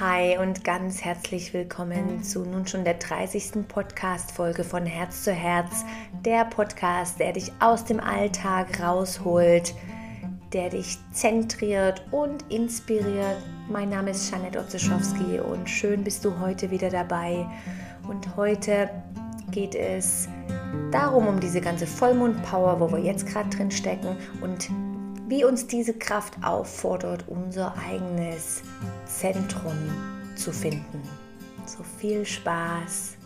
Hi und ganz herzlich willkommen zu nun schon der 30. Podcast-Folge von Herz zu Herz. Der Podcast, der dich aus dem Alltag rausholt, der dich zentriert und inspiriert. Mein Name ist Janette Otzeschowski und schön bist du heute wieder dabei. Und heute geht es darum, um diese ganze Vollmond-Power, wo wir jetzt gerade drin stecken und wie uns diese Kraft auffordert, unser eigenes Zentrum zu finden. So viel Spaß.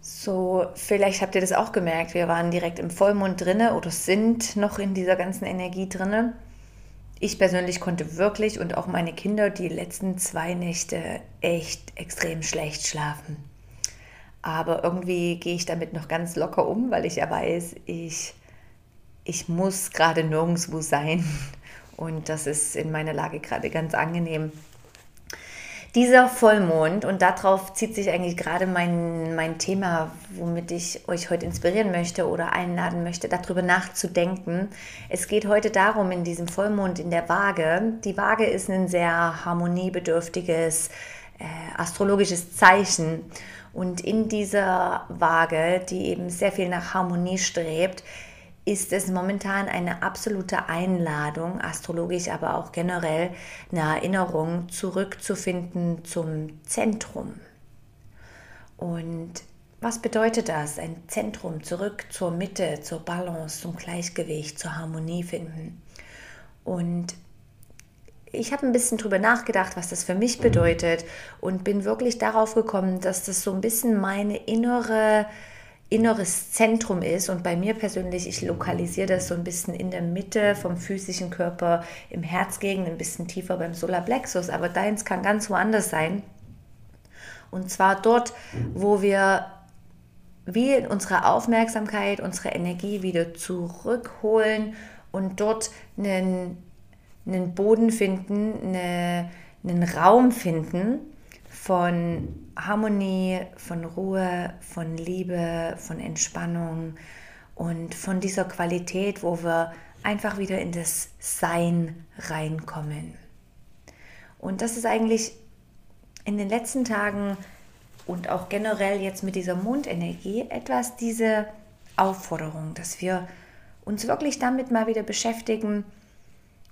So, vielleicht habt ihr das auch gemerkt. Wir waren direkt im Vollmond drinne oder sind noch in dieser ganzen Energie drinne. Ich persönlich konnte wirklich und auch meine Kinder die letzten zwei Nächte echt extrem schlecht schlafen. Aber irgendwie gehe ich damit noch ganz locker um, weil ich ja weiß, ich ich muss gerade nirgendwo sein. Und das ist in meiner Lage gerade ganz angenehm. Dieser Vollmond, und darauf zieht sich eigentlich gerade mein, mein Thema, womit ich euch heute inspirieren möchte oder einladen möchte, darüber nachzudenken. Es geht heute darum, in diesem Vollmond in der Waage, die Waage ist ein sehr harmoniebedürftiges äh, astrologisches Zeichen. Und in dieser Waage, die eben sehr viel nach Harmonie strebt, ist es momentan eine absolute Einladung, astrologisch, aber auch generell eine Erinnerung zurückzufinden zum Zentrum. Und was bedeutet das? Ein Zentrum zurück zur Mitte, zur Balance, zum Gleichgewicht, zur Harmonie finden. Und ich habe ein bisschen drüber nachgedacht, was das für mich bedeutet und bin wirklich darauf gekommen, dass das so ein bisschen meine innere inneres Zentrum ist. Und bei mir persönlich, ich lokalisiere das so ein bisschen in der Mitte vom physischen Körper, im Herzgegend, ein bisschen tiefer beim Solarplexus. Aber deins kann ganz woanders sein. Und zwar dort, wo wir wie unsere Aufmerksamkeit, unsere Energie wieder zurückholen und dort einen, einen Boden finden, eine, einen Raum finden, von Harmonie, von Ruhe, von Liebe, von Entspannung und von dieser Qualität, wo wir einfach wieder in das Sein reinkommen. Und das ist eigentlich in den letzten Tagen und auch generell jetzt mit dieser Mondenergie etwas diese Aufforderung, dass wir uns wirklich damit mal wieder beschäftigen,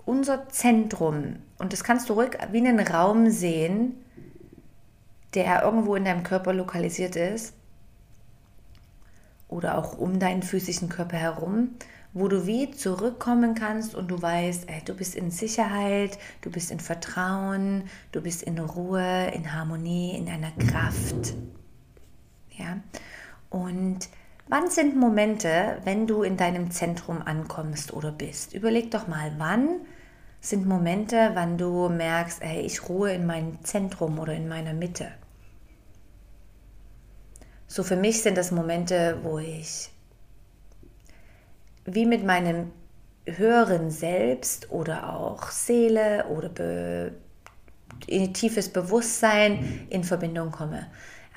unser Zentrum, und das kannst du ruhig wie einen Raum sehen, der irgendwo in deinem Körper lokalisiert ist oder auch um deinen physischen Körper herum, wo du wie zurückkommen kannst und du weißt, ey, du bist in Sicherheit, du bist in Vertrauen, du bist in Ruhe, in Harmonie, in einer Kraft. Ja? Und wann sind Momente, wenn du in deinem Zentrum ankommst oder bist? Überleg doch mal, wann sind Momente, wann du merkst, ey, ich ruhe in meinem Zentrum oder in meiner Mitte. So für mich sind das Momente, wo ich wie mit meinem höheren Selbst oder auch Seele oder be tiefes Bewusstsein in Verbindung komme.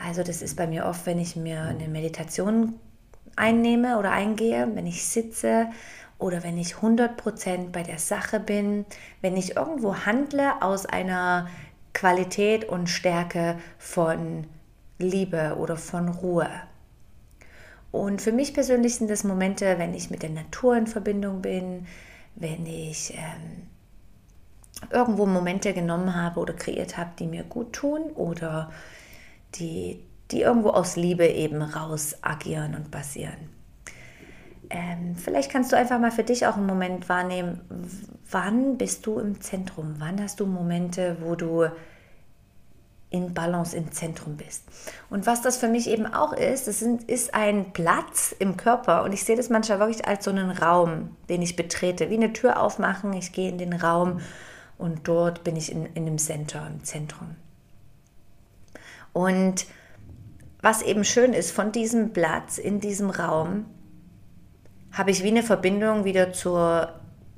Also das ist bei mir oft, wenn ich mir eine Meditation einnehme oder eingehe, wenn ich sitze oder wenn ich 100% bei der Sache bin, wenn ich irgendwo handle aus einer Qualität und Stärke von Liebe oder von Ruhe. Und für mich persönlich sind das Momente, wenn ich mit der Natur in Verbindung bin, wenn ich ähm, irgendwo Momente genommen habe oder kreiert habe, die mir gut tun oder die, die irgendwo aus Liebe eben raus agieren und basieren. Ähm, vielleicht kannst du einfach mal für dich auch einen Moment wahrnehmen, wann bist du im Zentrum? Wann hast du Momente, wo du in Balance im Zentrum bist. Und was das für mich eben auch ist, das ist ein Platz im Körper und ich sehe das manchmal wirklich als so einen Raum, den ich betrete, wie eine Tür aufmachen, ich gehe in den Raum und dort bin ich in, in einem Center, im Zentrum. Und was eben schön ist, von diesem Platz in diesem Raum habe ich wie eine Verbindung wieder zur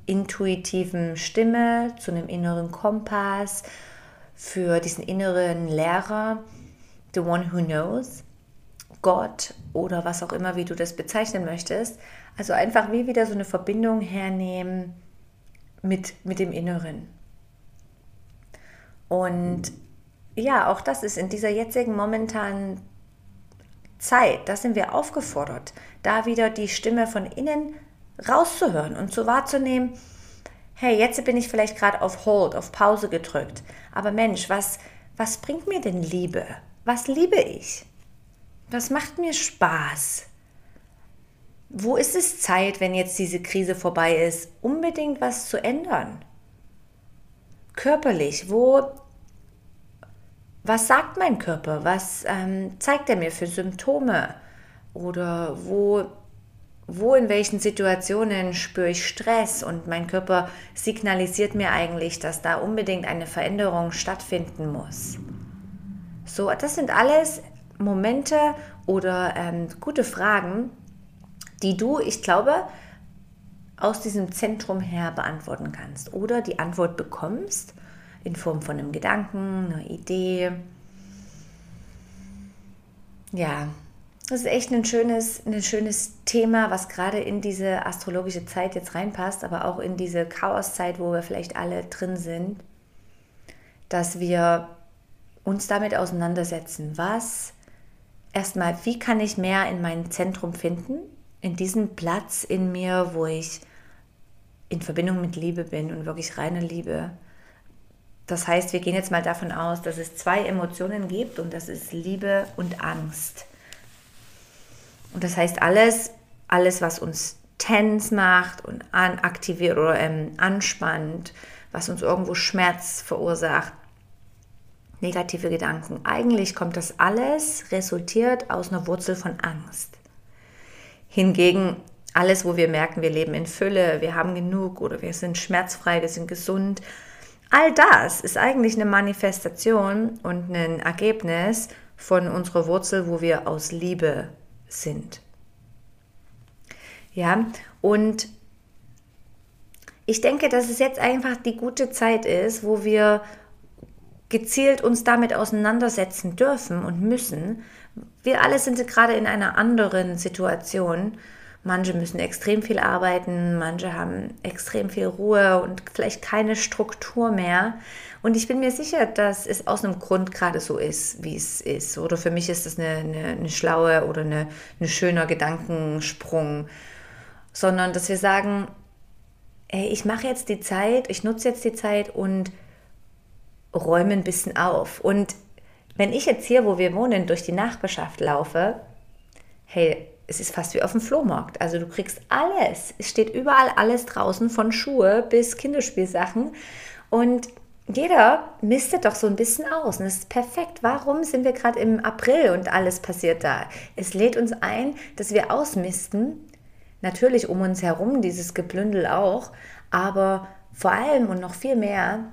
intuitiven Stimme, zu einem inneren Kompass, für diesen inneren Lehrer, the one who knows, Gott oder was auch immer, wie du das bezeichnen möchtest. Also einfach wie wieder so eine Verbindung hernehmen mit, mit dem Inneren. Und ja, auch das ist in dieser jetzigen momentanen Zeit, da sind wir aufgefordert, da wieder die Stimme von innen rauszuhören und zu wahrzunehmen, hey, jetzt bin ich vielleicht gerade auf Hold, auf Pause gedrückt, aber Mensch, was, was bringt mir denn Liebe? Was liebe ich? Was macht mir Spaß? Wo ist es Zeit, wenn jetzt diese Krise vorbei ist, unbedingt was zu ändern? Körperlich, wo, was sagt mein Körper? Was ähm, zeigt er mir für Symptome? Oder wo wo in welchen Situationen spüre ich Stress und mein Körper signalisiert mir eigentlich, dass da unbedingt eine Veränderung stattfinden muss. So, das sind alles Momente oder ähm, gute Fragen, die du, ich glaube, aus diesem Zentrum her beantworten kannst oder die Antwort bekommst in Form von einem Gedanken, einer Idee. Ja, das ist echt ein schönes, ein schönes Thema, was gerade in diese astrologische Zeit jetzt reinpasst, aber auch in diese Chaoszeit, wo wir vielleicht alle drin sind, dass wir uns damit auseinandersetzen. Was erstmal, wie kann ich mehr in mein Zentrum finden, in diesem Platz in mir, wo ich in Verbindung mit Liebe bin und wirklich reine Liebe. Das heißt, wir gehen jetzt mal davon aus, dass es zwei Emotionen gibt und das ist Liebe und Angst. Und das heißt, alles, alles, was uns tens macht und an, aktiviert oder ähm, anspannt, was uns irgendwo Schmerz verursacht, negative Gedanken. Eigentlich kommt das alles resultiert aus einer Wurzel von Angst. Hingegen alles, wo wir merken, wir leben in Fülle, wir haben genug oder wir sind schmerzfrei, wir sind gesund, all das ist eigentlich eine Manifestation und ein Ergebnis von unserer Wurzel, wo wir aus Liebe sind. Ja, und ich denke, dass es jetzt einfach die gute Zeit ist, wo wir gezielt uns damit auseinandersetzen dürfen und müssen. Wir alle sind gerade in einer anderen Situation. Manche müssen extrem viel arbeiten, manche haben extrem viel Ruhe und vielleicht keine Struktur mehr. Und ich bin mir sicher, dass es aus einem Grund gerade so ist, wie es ist. Oder für mich ist das eine, eine, eine schlaue oder eine, ein schöner Gedankensprung. Sondern dass wir sagen, ey, ich mache jetzt die Zeit, ich nutze jetzt die Zeit und räume ein bisschen auf. Und wenn ich jetzt hier, wo wir wohnen, durch die Nachbarschaft laufe, hey, es ist fast wie auf dem Flohmarkt. Also du kriegst alles. Es steht überall alles draußen, von Schuhe bis Kinderspielsachen. Und jeder mistet doch so ein bisschen aus und es ist perfekt. Warum sind wir gerade im April und alles passiert da? Es lädt uns ein, dass wir ausmisten. Natürlich um uns herum dieses Geplündel auch, aber vor allem und noch viel mehr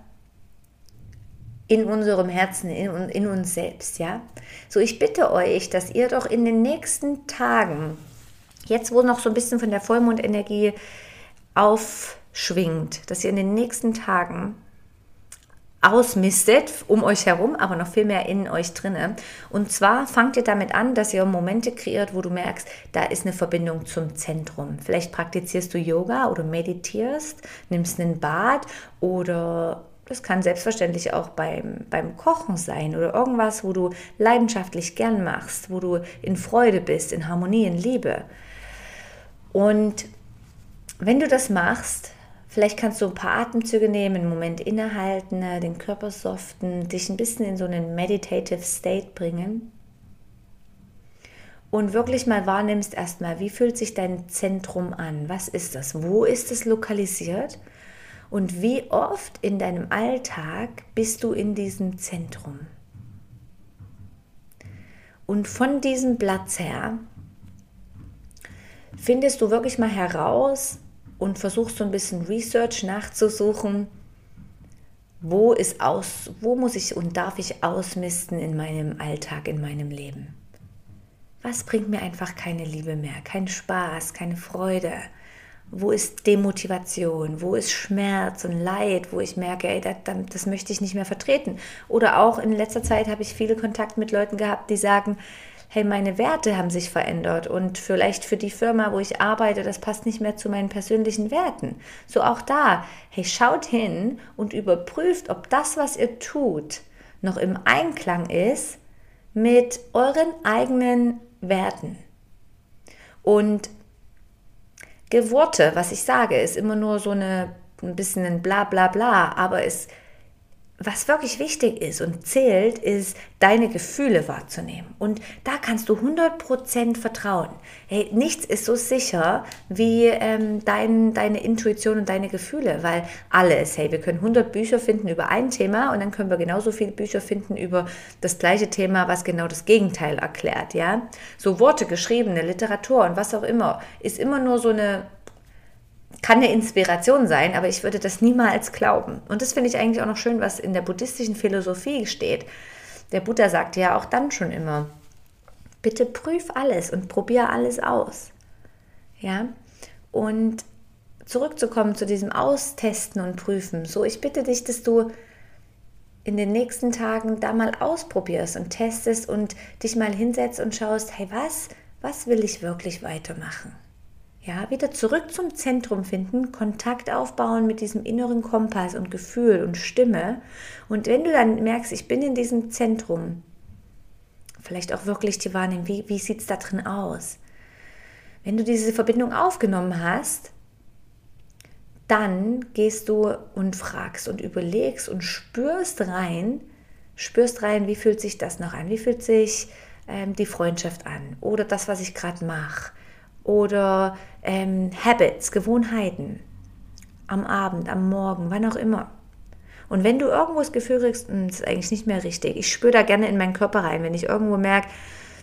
in unserem Herzen, in, in uns selbst, ja. So, ich bitte euch, dass ihr doch in den nächsten Tagen, jetzt wo noch so ein bisschen von der Vollmondenergie aufschwingt, dass ihr in den nächsten Tagen ausmistet um euch herum, aber noch viel mehr in euch drinne. Und zwar fangt ihr damit an, dass ihr Momente kreiert, wo du merkst, da ist eine Verbindung zum Zentrum. Vielleicht praktizierst du Yoga oder meditierst, nimmst einen Bad oder das kann selbstverständlich auch beim, beim Kochen sein oder irgendwas, wo du leidenschaftlich gern machst, wo du in Freude bist, in Harmonie, in Liebe. Und wenn du das machst, Vielleicht kannst du ein paar Atemzüge nehmen, einen Moment innehalten, ne, den Körper soften, dich ein bisschen in so einen meditative State bringen. Und wirklich mal wahrnimmst erstmal, wie fühlt sich dein Zentrum an? Was ist das? Wo ist es lokalisiert? Und wie oft in deinem Alltag bist du in diesem Zentrum? Und von diesem Platz her findest du wirklich mal heraus, und versuchst so ein bisschen Research nachzusuchen, wo ist aus, wo muss ich und darf ich ausmisten in meinem Alltag, in meinem Leben? Was bringt mir einfach keine Liebe mehr, keinen Spaß, keine Freude? Wo ist Demotivation? Wo ist Schmerz und Leid, wo ich merke, ey, das, das möchte ich nicht mehr vertreten? Oder auch in letzter Zeit habe ich viele Kontakt mit Leuten gehabt, die sagen, hey, meine Werte haben sich verändert und vielleicht für die Firma, wo ich arbeite, das passt nicht mehr zu meinen persönlichen Werten. So auch da, hey, schaut hin und überprüft, ob das, was ihr tut, noch im Einklang ist mit euren eigenen Werten. Und Worte, was ich sage, ist immer nur so eine, ein bisschen ein Bla bla bla, aber es was wirklich wichtig ist und zählt, ist deine Gefühle wahrzunehmen. Und da kannst du 100% vertrauen. Hey, nichts ist so sicher wie ähm, dein, deine Intuition und deine Gefühle, weil alles, hey, wir können 100 Bücher finden über ein Thema und dann können wir genauso viele Bücher finden über das gleiche Thema, was genau das Gegenteil erklärt, ja? So Worte, geschriebene Literatur und was auch immer, ist immer nur so eine kann eine Inspiration sein, aber ich würde das niemals glauben. Und das finde ich eigentlich auch noch schön, was in der buddhistischen Philosophie steht. Der Buddha sagt ja auch dann schon immer, bitte prüf alles und probier alles aus. Ja? Und zurückzukommen zu diesem Austesten und Prüfen. So, ich bitte dich, dass du in den nächsten Tagen da mal ausprobierst und testest und dich mal hinsetzt und schaust, hey, was, was will ich wirklich weitermachen? Ja, wieder zurück zum Zentrum finden, Kontakt aufbauen mit diesem inneren Kompass und Gefühl und Stimme. Und wenn du dann merkst, ich bin in diesem Zentrum, vielleicht auch wirklich die Wahrnehmung, wie, wie sieht es da drin aus? Wenn du diese Verbindung aufgenommen hast, dann gehst du und fragst und überlegst und spürst rein, spürst rein, wie fühlt sich das noch an? Wie fühlt sich ähm, die Freundschaft an? Oder das, was ich gerade mache? Oder ähm, Habits, Gewohnheiten am Abend, am Morgen, wann auch immer. Und wenn du irgendwo das Gefühl kriegst, hm, das ist eigentlich nicht mehr richtig, ich spüre da gerne in meinen Körper rein, wenn ich irgendwo merke,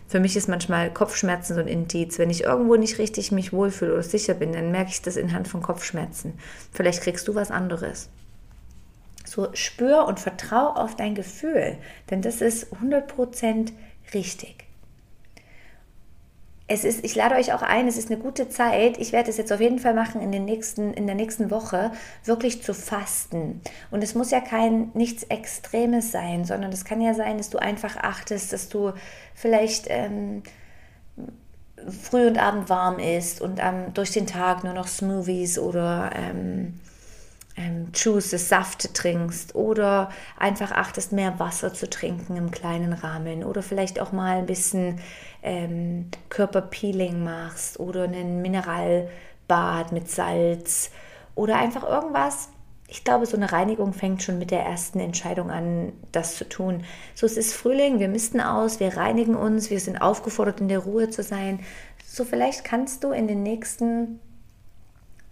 für mich ist manchmal Kopfschmerzen so ein Indiz. Wenn ich irgendwo nicht richtig mich wohlfühle oder sicher bin, dann merke ich das in Hand von Kopfschmerzen. Vielleicht kriegst du was anderes. So spür und vertrau auf dein Gefühl, denn das ist 100% richtig es ist, ich lade euch auch ein, es ist eine gute Zeit. Ich werde es jetzt auf jeden Fall machen in, den nächsten, in der nächsten Woche, wirklich zu fasten. Und es muss ja kein nichts Extremes sein, sondern es kann ja sein, dass du einfach achtest, dass du vielleicht ähm, früh und abend warm isst und ähm, durch den Tag nur noch Smoothies oder ähm, ähm, Juice, Saft trinkst oder einfach achtest, mehr Wasser zu trinken im kleinen Rahmen oder vielleicht auch mal ein bisschen ähm, Körperpeeling machst oder einen Mineralbad mit Salz oder einfach irgendwas. Ich glaube, so eine Reinigung fängt schon mit der ersten Entscheidung an, das zu tun. So, es ist Frühling, wir missten aus, wir reinigen uns, wir sind aufgefordert, in der Ruhe zu sein. So, vielleicht kannst du in den nächsten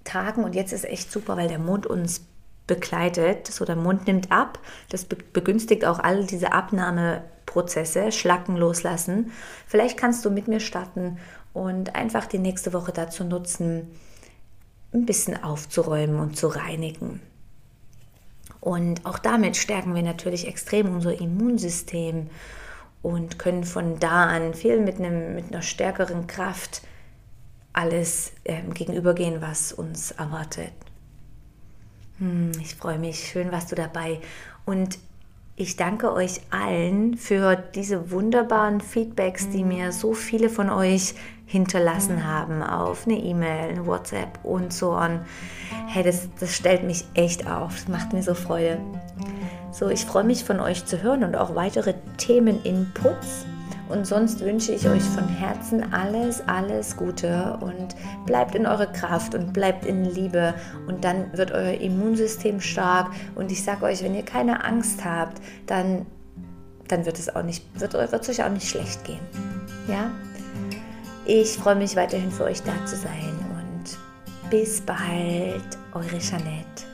Tagen, und jetzt ist echt super, weil der Mond uns begleitet, so der Mond nimmt ab, das begünstigt auch all diese Abnahme Prozesse, Schlacken loslassen. Vielleicht kannst du mit mir starten und einfach die nächste Woche dazu nutzen, ein bisschen aufzuräumen und zu reinigen. Und auch damit stärken wir natürlich extrem unser Immunsystem und können von da an viel mit, einem, mit einer stärkeren Kraft alles äh, gegenübergehen, was uns erwartet. Hm, ich freue mich, schön warst du dabei. Und ich danke euch allen für diese wunderbaren Feedbacks, die mir so viele von euch hinterlassen haben auf eine E-Mail, eine WhatsApp und so on. Hey, das, das stellt mich echt auf. Das macht mir so Freude. So, ich freue mich von euch zu hören und auch weitere Themen-Inputs. Und sonst wünsche ich euch von Herzen alles, alles Gute und bleibt in eurer Kraft und bleibt in Liebe und dann wird euer Immunsystem stark. Und ich sage euch, wenn ihr keine Angst habt, dann, dann wird es auch nicht, wird, wird euch auch nicht schlecht gehen. Ja? Ich freue mich weiterhin für euch da zu sein und bis bald, eure Jeanette.